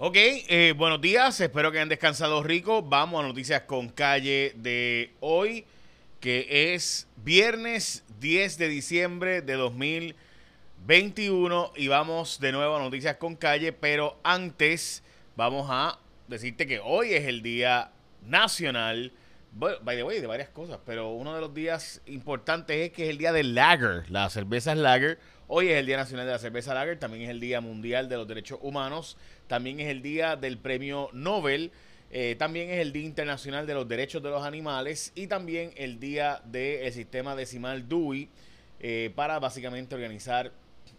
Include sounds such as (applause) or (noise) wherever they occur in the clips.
Ok, eh, buenos días, espero que hayan descansado rico. Vamos a noticias con calle de hoy, que es viernes 10 de diciembre de 2021 y vamos de nuevo a noticias con calle, pero antes vamos a decirte que hoy es el día nacional, by the way, de varias cosas, pero uno de los días importantes es que es el día del lager, las cervezas lager. Hoy es el Día Nacional de la Cerveza Lager, también es el Día Mundial de los Derechos Humanos, también es el Día del Premio Nobel, eh, también es el Día Internacional de los Derechos de los Animales y también el Día del Sistema Decimal Dewey eh, para básicamente organizar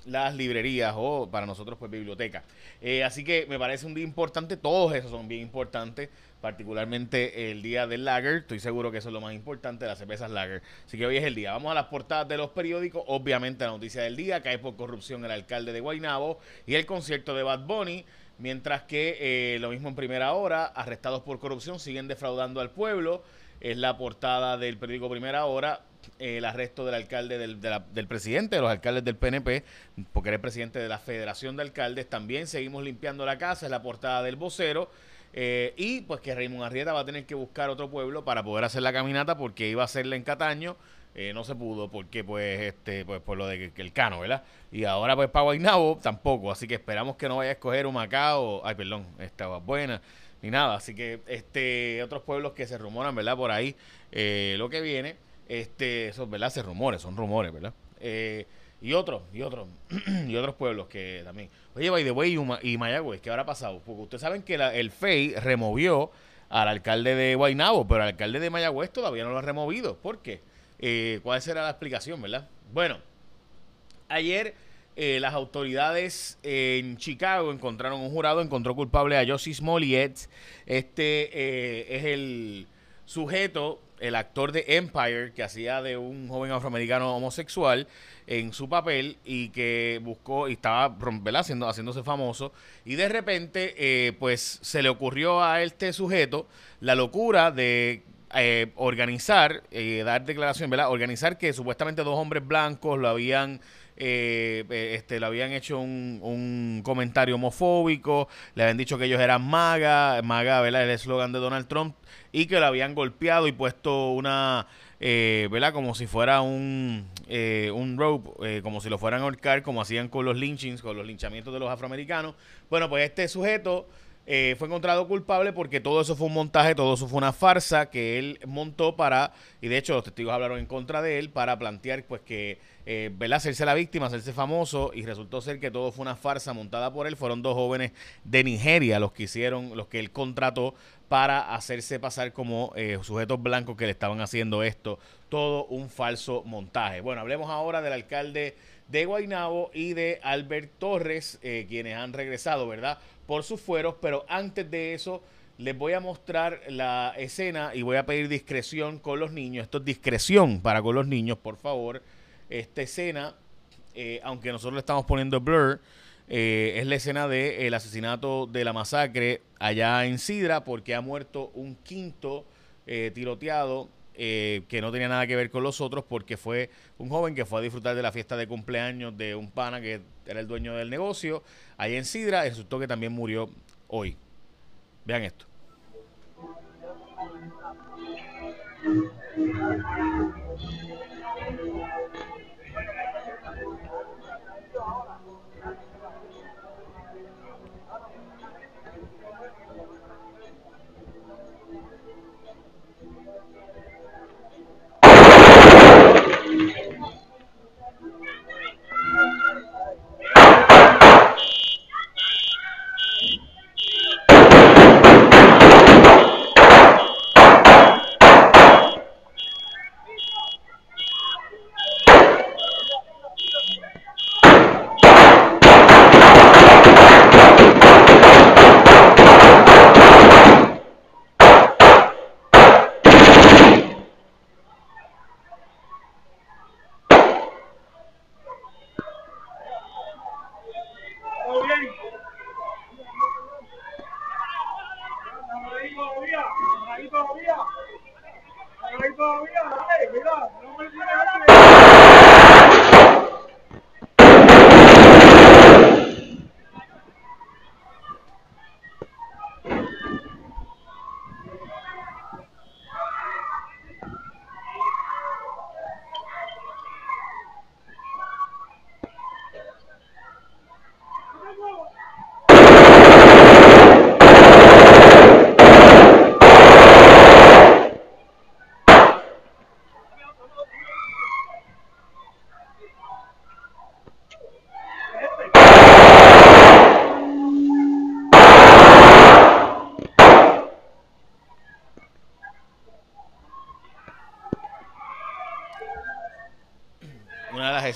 las librerías o para nosotros pues biblioteca. Eh, así que me parece un día importante, todos esos son bien importantes, particularmente el día del lager, estoy seguro que eso es lo más importante, las cervezas lager. Así que hoy es el día. Vamos a las portadas de los periódicos, obviamente la noticia del día, cae por corrupción el alcalde de Guaynabo y el concierto de Bad Bunny. Mientras que eh, lo mismo en primera hora, arrestados por corrupción siguen defraudando al pueblo. Es la portada del periódico Primera Hora el arresto del alcalde, del, del presidente de los alcaldes del PNP, porque era el presidente de la Federación de Alcaldes. También seguimos limpiando la casa, es la portada del vocero. Eh, y pues que Raymond Arrieta va a tener que buscar otro pueblo para poder hacer la caminata porque iba a hacerla en Cataño. Eh, no se pudo porque pues este pues por lo de que, el cano, ¿verdad? Y ahora pues para Guaynabo tampoco, así que esperamos que no vaya a escoger un Macao, ay perdón, estaba buena ni nada, así que este otros pueblos que se rumoran, ¿verdad? Por ahí eh, lo que viene este, eso, ¿verdad? Se rumores, son rumores, ¿verdad? Eh, y otros, y otros, (clears throat) y otros pueblos que también. Oye, by the way, y Mayagüez, ¿qué habrá pasado? Porque ustedes saben que el FEI removió al alcalde de Guaynabo, pero al alcalde de Mayagüez todavía no lo ha removido. ¿Por qué? Eh, ¿Cuál será la explicación, verdad? Bueno, ayer eh, las autoridades en Chicago encontraron un jurado, encontró culpable a Josie Smollett. Este es el sujeto el actor de Empire, que hacía de un joven afroamericano homosexual en su papel y que buscó y estaba haciéndose famoso. Y de repente, eh, pues se le ocurrió a este sujeto la locura de eh, organizar, eh, dar declaración, ¿verdad? Organizar que supuestamente dos hombres blancos lo habían eh, este, le habían hecho un, un, comentario homofóbico, le habían dicho que ellos eran MAGA, MAGA, ¿verdad? El eslogan de Donald Trump, y que lo habían golpeado y puesto una, eh, ¿verdad? Como si fuera un, eh, un rope, eh, como si lo fueran a ahorcar, como hacían con los lynchings, con los linchamientos de los afroamericanos. Bueno, pues este sujeto eh, fue encontrado culpable porque todo eso fue un montaje, todo eso fue una farsa que él montó para, y de hecho los testigos hablaron en contra de él, para plantear pues que, eh, ¿verdad? Hacerse la víctima, hacerse famoso, y resultó ser que todo fue una farsa montada por él. Fueron dos jóvenes de Nigeria los que hicieron, los que él contrató para hacerse pasar como eh, sujetos blancos que le estaban haciendo esto. Todo un falso montaje. Bueno, hablemos ahora del alcalde de Guaynabo y de Albert Torres, eh, quienes han regresado, ¿verdad? por sus fueros, pero antes de eso les voy a mostrar la escena y voy a pedir discreción con los niños. Esto es discreción para con los niños, por favor. Esta escena, eh, aunque nosotros le estamos poniendo blur, eh, es la escena del asesinato de la masacre allá en Sidra, porque ha muerto un quinto tiroteado eh, que no tenía nada que ver con los otros porque fue un joven que fue a disfrutar de la fiesta de cumpleaños de un pana que era el dueño del negocio ahí en Sidra, y resultó que también murió hoy. Vean esto.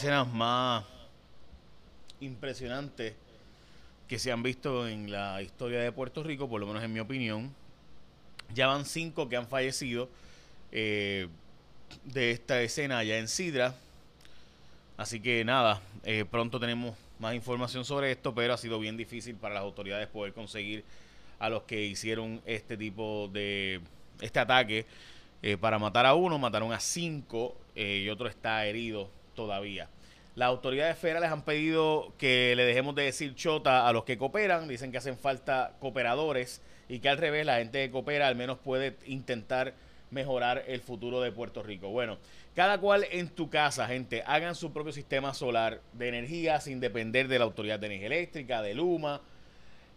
Escenas más impresionantes que se han visto en la historia de Puerto Rico, por lo menos en mi opinión. Ya van cinco que han fallecido eh, de esta escena allá en Sidra. Así que nada, eh, pronto tenemos más información sobre esto, pero ha sido bien difícil para las autoridades poder conseguir a los que hicieron este tipo de este ataque eh, para matar a uno, mataron a cinco y otro está herido todavía. Las autoridades federales han pedido que le dejemos de decir chota a los que cooperan. Dicen que hacen falta cooperadores y que al revés la gente que coopera al menos puede intentar mejorar el futuro de Puerto Rico. Bueno, cada cual en tu casa, gente, hagan su propio sistema solar de energía sin depender de la Autoridad de Energía Eléctrica, de Luma,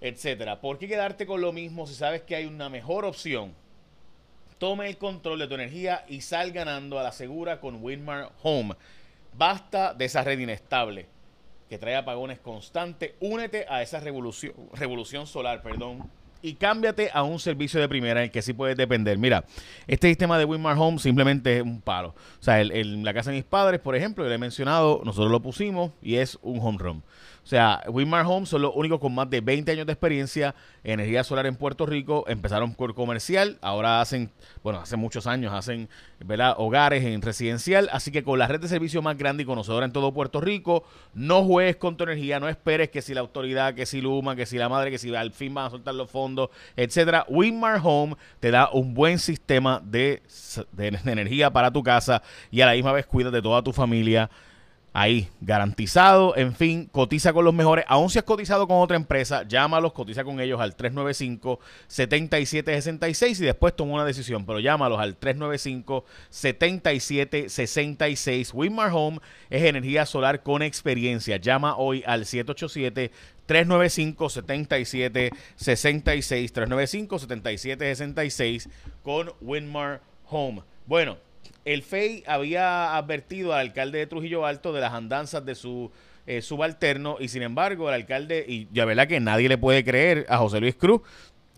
etcétera. ¿Por qué quedarte con lo mismo si sabes que hay una mejor opción? Tome el control de tu energía y sal ganando a la segura con Winmar Home. Basta de esa red inestable que trae apagones constantes. Únete a esa revolución, revolución solar, perdón, y cámbiate a un servicio de primera en el que sí puedes depender. Mira, este sistema de Winmar Home simplemente es un palo. O sea, en la casa de mis padres, por ejemplo, le he mencionado, nosotros lo pusimos y es un home run. O sea, Winmar Home son los únicos con más de 20 años de experiencia en energía solar en Puerto Rico. Empezaron por comercial, ahora hacen, bueno, hace muchos años hacen, ¿verdad? Hogares en residencial. Así que con la red de servicio más grande y conocedora en todo Puerto Rico, no juegues con tu energía, no esperes que si la autoridad, que si Luma, que si la madre, que si al fin van a soltar los fondos, etcétera. Winmar Home te da un buen sistema de, de energía para tu casa y a la misma vez cuida de toda tu familia ahí, garantizado, en fin, cotiza con los mejores. Aún si has cotizado con otra empresa, llámalos, cotiza con ellos al 395-7766 y después toma una decisión, pero llámalos al 395-7766. Winmar Home es energía solar con experiencia. Llama hoy al 787 395-7766, 395-7766 con Winmar Home. Bueno, el FEI había advertido al alcalde de Trujillo Alto de las andanzas de su eh, subalterno y sin embargo el alcalde, y ya verdad que nadie le puede creer a José Luis Cruz,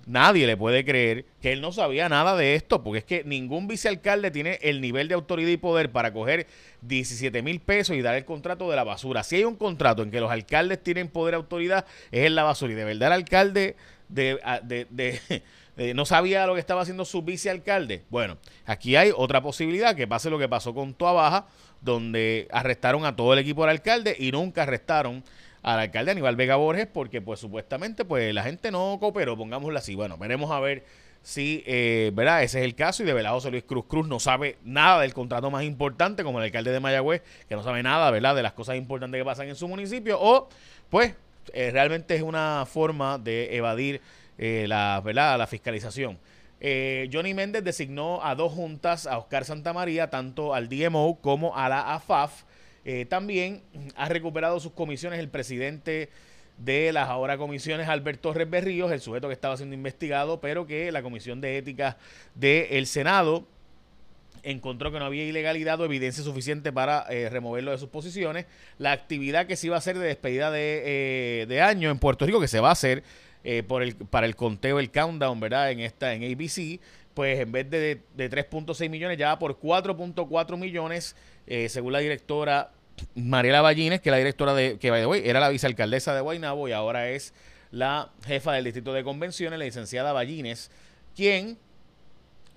nadie le puede creer que él no sabía nada de esto, porque es que ningún vicealcalde tiene el nivel de autoridad y poder para coger 17 mil pesos y dar el contrato de la basura. Si hay un contrato en que los alcaldes tienen poder y autoridad, es en la basura. Y de verdad el alcalde de, de eh, no sabía lo que estaba haciendo su vicealcalde. Bueno, aquí hay otra posibilidad, que pase lo que pasó con Toa Baja, donde arrestaron a todo el equipo del alcalde y nunca arrestaron al alcalde Aníbal Vega Borges porque pues supuestamente pues la gente no cooperó, pongámoslo así. Bueno, veremos a ver si, eh, ¿verdad? Ese es el caso y de verdad José Luis Cruz Cruz no sabe nada del contrato más importante como el alcalde de Mayagüez, que no sabe nada, ¿verdad? De las cosas importantes que pasan en su municipio o pues eh, realmente es una forma de evadir eh, la, ¿verdad? la fiscalización. Eh, Johnny Méndez designó a dos juntas, a Oscar Santamaría, tanto al DMO como a la AFAF. Eh, también ha recuperado sus comisiones el presidente de las ahora comisiones, Alberto Torres Berríos, el sujeto que estaba siendo investigado, pero que la Comisión de Ética del Senado encontró que no había ilegalidad o evidencia suficiente para removerlo de sus posiciones. La actividad que se iba a hacer de despedida de, de año en Puerto Rico, que se va a hacer, eh, por el, para el conteo, el countdown, ¿verdad? En esta, en ABC, pues en vez de, de 3.6 millones, ya va por 4.4 millones, eh, según la directora Mariela Ballines, que la directora de, que hoy era la vicealcaldesa de Guaynabo y ahora es la jefa del distrito de convenciones, la licenciada Ballines, quien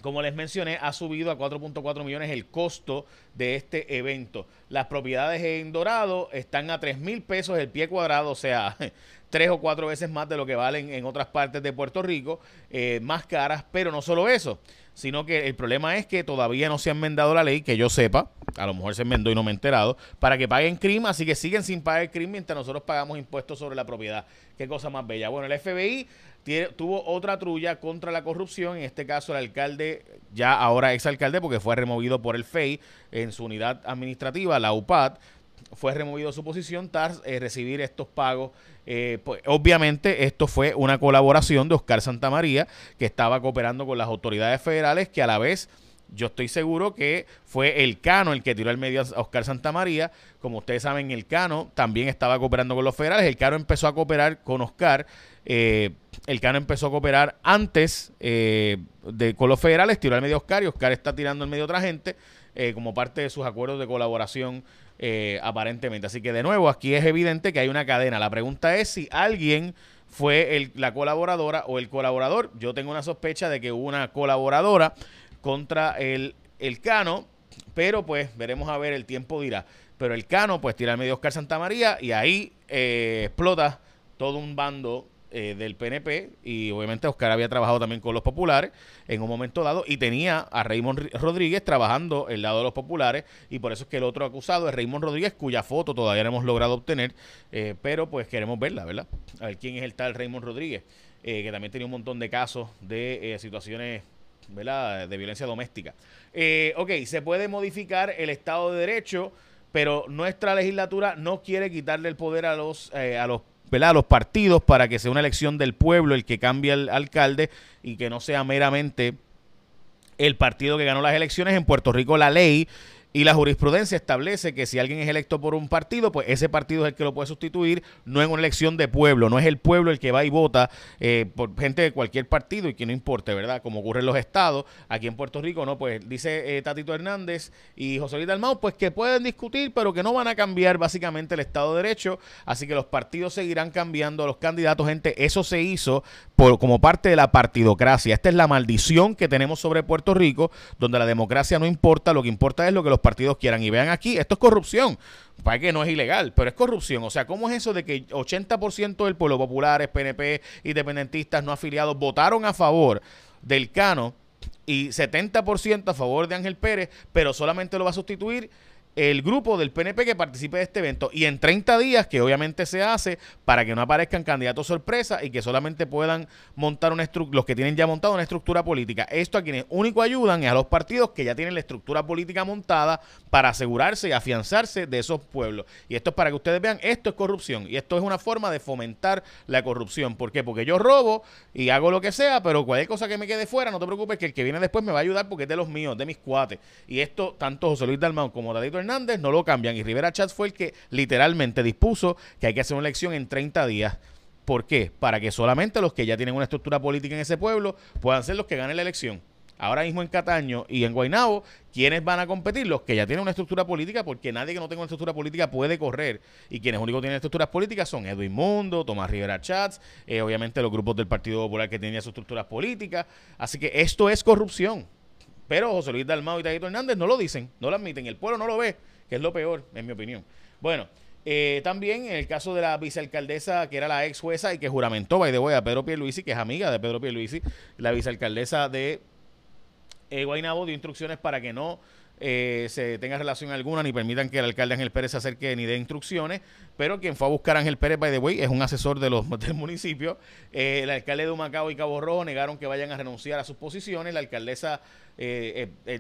como les mencioné, ha subido a 4.4 millones el costo de este evento. Las propiedades en Dorado están a 3 mil pesos el pie cuadrado, o sea, (laughs) tres o cuatro veces más de lo que valen en otras partes de Puerto Rico, eh, más caras, pero no solo eso, sino que el problema es que todavía no se ha enmendado la ley, que yo sepa, a lo mejor se enmendó y no me he enterado, para que paguen crimen, así que siguen sin pagar crimen mientras nosotros pagamos impuestos sobre la propiedad. Qué cosa más bella. Bueno, el FBI tuvo otra trulla contra la corrupción, en este caso el alcalde, ya ahora exalcalde, porque fue removido por el FEI en su unidad administrativa, la UPAD, fue removido su posición tras eh, recibir estos pagos. Eh, pues, obviamente esto fue una colaboración de Oscar Santamaría, que estaba cooperando con las autoridades federales, que a la vez yo estoy seguro que fue el Cano el que tiró el medio a Oscar Santamaría. Como ustedes saben, el Cano también estaba cooperando con los federales. El Cano empezó a cooperar con Oscar. Eh, el Cano empezó a cooperar antes de, con los federales, tiró el medio a Oscar y Oscar está tirando el medio a otra gente como parte de sus acuerdos de colaboración eh, aparentemente. Así que de nuevo, aquí es evidente que hay una cadena. La pregunta es si alguien fue el, la colaboradora o el colaborador. Yo tengo una sospecha de que hubo una colaboradora contra el, el Cano, pero pues veremos a ver, el tiempo dirá. Pero el Cano pues tira al medio Oscar Santa María y ahí eh, explota todo un bando eh, del PNP y obviamente Oscar había trabajado también con los populares en un momento dado y tenía a Raymond Rodríguez trabajando el lado de los populares y por eso es que el otro acusado es Raymond Rodríguez cuya foto todavía no hemos logrado obtener, eh, pero pues queremos verla, ¿verdad? A ver quién es el tal Raymond Rodríguez, eh, que también tenía un montón de casos de situaciones ¿verdad? de violencia doméstica. ok, se puede modificar el Estado de Derecho pero nuestra legislatura no quiere quitarle el poder a los, a los a los partidos para que sea una elección del pueblo el que cambie al alcalde y que no sea meramente el partido que ganó las elecciones. En Puerto Rico la ley y la jurisprudencia establece que si alguien es electo por un partido, pues ese partido es el que lo puede sustituir, no en una elección de pueblo, no es el pueblo el que va y vota eh, por gente de cualquier partido y que no importe, ¿verdad? Como ocurre en los estados, aquí en Puerto Rico, ¿no? Pues dice eh, Tatito Hernández y José Luis Dalmau, pues que pueden discutir, pero que no van a cambiar básicamente el Estado de Derecho, así que los partidos seguirán cambiando a los candidatos, gente, eso se hizo por, como parte de la partidocracia, esta es la maldición que tenemos sobre Puerto Rico, donde la democracia no importa, lo que importa es lo que los partidos quieran. Y vean aquí, esto es corrupción. Para que no es ilegal, pero es corrupción. O sea, ¿cómo es eso de que 80% del pueblo popular, PNP, independentistas, no afiliados, votaron a favor del Cano y 70% a favor de Ángel Pérez, pero solamente lo va a sustituir el grupo del PNP que participe de este evento y en 30 días, que obviamente se hace para que no aparezcan candidatos sorpresa y que solamente puedan montar una estructura, los que tienen ya montado una estructura política. Esto a quienes único ayudan es a los partidos que ya tienen la estructura política montada para asegurarse y afianzarse de esos pueblos. Y esto es para que ustedes vean, esto es corrupción y esto es una forma de fomentar la corrupción. ¿Por qué? Porque yo robo y hago lo que sea, pero cualquier cosa que me quede fuera, no te preocupes que el que viene después me va a ayudar porque es de los míos, de mis cuates. Y esto, tanto José Luis Dalmau como Dadito Hernández no lo cambian. Y Rivera Chats fue el que literalmente dispuso que hay que hacer una elección en 30 días. ¿Por qué? Para que solamente los que ya tienen una estructura política en ese pueblo puedan ser los que ganen la elección. Ahora mismo en Cataño y en Guaynabo, ¿quiénes van a competir? Los que ya tienen una estructura política, porque nadie que no tenga una estructura política puede correr. Y quienes únicos tienen estructuras políticas son Edwin Mundo, Tomás Rivera Chats, eh, obviamente los grupos del Partido Popular que tenían sus estructuras políticas. Así que esto es corrupción. Pero José Luis Dalmao y Taito Hernández no lo dicen, no lo admiten, el pueblo no lo ve que es lo peor, en mi opinión. Bueno, eh, también en el caso de la vicealcaldesa, que era la ex jueza y que juramentó, by the way, a Pedro Pierluisi, que es amiga de Pedro Pierluisi, la vicealcaldesa de eh, Guaynabo dio instrucciones para que no eh, se tenga relación alguna ni permitan que el alcalde Ángel Pérez se acerque ni dé instrucciones, pero quien fue a buscar a Ángel Pérez, by the way, es un asesor de los, (laughs) del municipio. el alcalde de Humacao y Cabo Rojo negaron que vayan a renunciar a sus posiciones. La alcaldesa,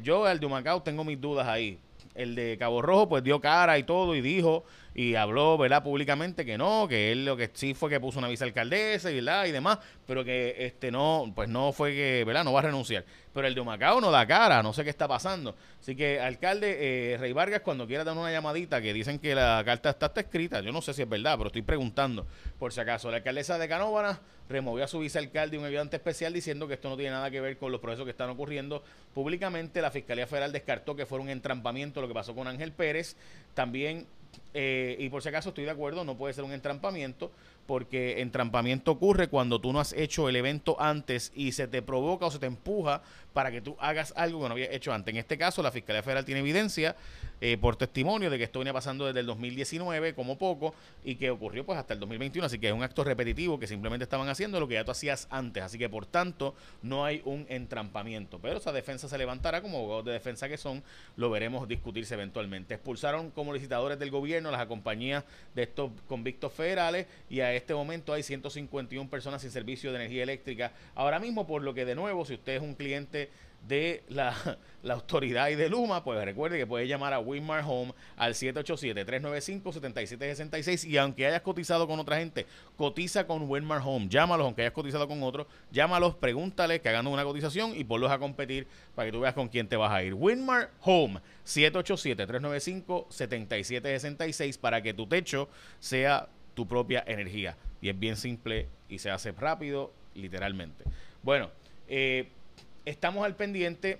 yo, al de Humacao, tengo mis dudas ahí el de Cabo Rojo pues dio cara y todo y dijo y habló, ¿verdad? Públicamente que no, que él lo que sí fue que puso una vicealcaldesa ¿verdad? y demás, pero que este no, pues no fue que, ¿verdad? No va a renunciar. Pero el de Humacao no da cara, no sé qué está pasando. Así que, alcalde eh, Rey Vargas, cuando quiera dar una llamadita, que dicen que la carta está, escrita, yo no sé si es verdad, pero estoy preguntando por si acaso. La alcaldesa de Canóvana removió a su vicealcalde un ayudante especial diciendo que esto no tiene nada que ver con los procesos que están ocurriendo públicamente. La Fiscalía Federal descartó que fuera un entrampamiento lo que pasó con Ángel Pérez. También eh, y por si acaso estoy de acuerdo, no puede ser un entrampamiento, porque entrampamiento ocurre cuando tú no has hecho el evento antes y se te provoca o se te empuja para que tú hagas algo que no habías hecho antes. En este caso, la Fiscalía Federal tiene evidencia eh, por testimonio de que esto venía pasando desde el 2019 como poco y que ocurrió pues hasta el 2021, así que es un acto repetitivo que simplemente estaban haciendo lo que ya tú hacías antes, así que por tanto no hay un entrampamiento, pero esa defensa se levantará como abogados de defensa que son, lo veremos discutirse eventualmente. Expulsaron como licitadores del gobierno las compañías de estos convictos federales y a este momento hay 151 personas sin servicio de energía eléctrica. Ahora mismo, por lo que de nuevo, si usted es un cliente de la, (laughs) autoridad y de Luma, pues recuerde que puede llamar a Winmar Home al 787-395-7766 y aunque hayas cotizado con otra gente, cotiza con Winmar Home, llámalos, aunque hayas cotizado con otro, llámalos, pregúntales que hagan una cotización y ponlos a competir para que tú veas con quién te vas a ir. Winmar Home, 787-395-7766 para que tu techo sea tu propia energía. Y es bien simple y se hace rápido, literalmente. Bueno, eh, estamos al pendiente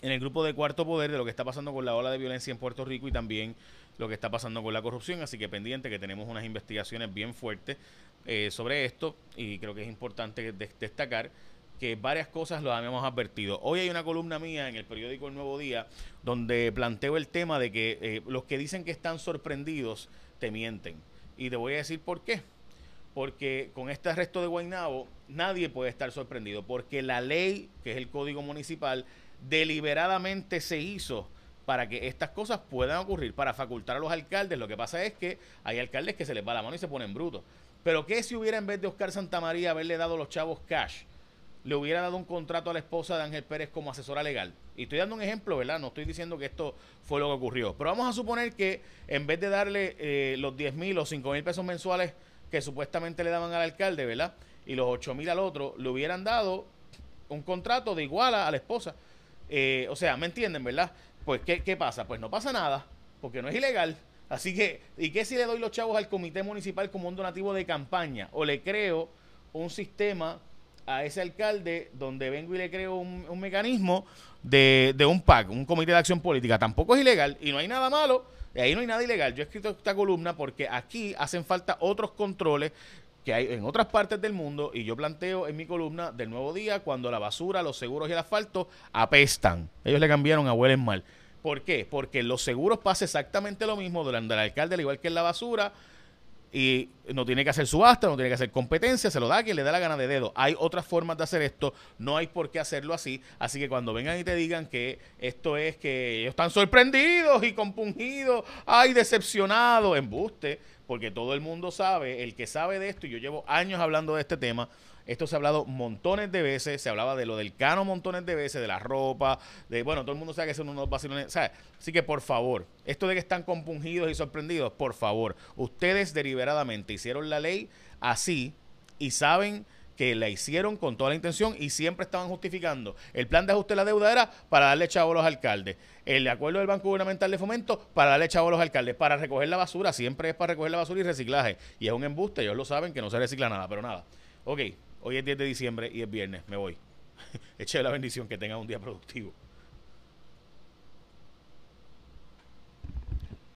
en el grupo de Cuarto Poder de lo que está pasando con la ola de violencia en Puerto Rico y también lo que está pasando con la corrupción, así que pendiente que tenemos unas investigaciones bien fuertes eh, sobre esto y creo que es importante destacar que varias cosas lo habíamos advertido. Hoy hay una columna mía en el periódico El Nuevo Día donde planteo el tema de que eh, los que dicen que están sorprendidos te mienten. Y te voy a decir por qué. Porque con este arresto de Guaynabo nadie puede estar sorprendido, porque la ley, que es el código municipal, deliberadamente se hizo para que estas cosas puedan ocurrir, para facultar a los alcaldes. Lo que pasa es que hay alcaldes que se les va la mano y se ponen brutos. Pero ¿qué si hubiera en vez de Oscar Santamaría haberle dado los chavos cash? Le hubiera dado un contrato a la esposa de Ángel Pérez como asesora legal. Y estoy dando un ejemplo, ¿verdad? No estoy diciendo que esto fue lo que ocurrió. Pero vamos a suponer que en vez de darle eh, los 10 mil o 5 mil pesos mensuales que supuestamente le daban al alcalde, ¿verdad? Y los 8 mil al otro, le hubieran dado un contrato de iguala a la esposa. Eh, o sea, ¿me entienden, verdad? Pues, ¿qué, ¿qué pasa? Pues no pasa nada, porque no es ilegal. Así que, ¿y qué si le doy los chavos al comité municipal como un donativo de campaña? O le creo un sistema a ese alcalde donde vengo y le creo un, mecanismo de, de, un PAC, un comité de acción política. Tampoco es ilegal y no hay nada malo, y ahí no hay nada ilegal. Yo he escrito esta columna porque aquí hacen falta otros controles que hay en otras partes del mundo y yo planteo en mi columna del nuevo día cuando la basura, los seguros y el asfalto apestan. Ellos le cambiaron a huelen mal. ¿Por qué? Porque los seguros pasa exactamente lo mismo durante el alcalde, al igual que en la basura, y no tiene que hacer subasta, no tiene que hacer competencia, se lo da quien le da la gana de dedo. Hay otras formas de hacer esto, no hay por qué hacerlo así. Así que cuando vengan y te digan que esto es que ellos están sorprendidos y compungidos, ay, decepcionados, embuste, porque todo el mundo sabe, el que sabe de esto, y yo llevo años hablando de este tema, esto se ha hablado montones de veces, se hablaba de lo del cano montones de veces, de la ropa, de, bueno, todo el mundo sabe que son unos vacilones, ¿sabes? Así que por favor, esto de que están compungidos y sorprendidos, por favor, ustedes deliberadamente hicieron la ley así y saben que la hicieron con toda la intención y siempre estaban justificando. El plan de ajuste de la deuda era para darle chavo a los alcaldes. El acuerdo del Banco Gubernamental de Fomento para darle chavo a los alcaldes. Para recoger la basura, siempre es para recoger la basura y reciclaje. Y es un embuste, ellos lo saben que no se recicla nada, pero nada. Ok, Hoy es 10 de diciembre y es viernes. Me voy. (laughs) Eche la bendición que tenga un día productivo.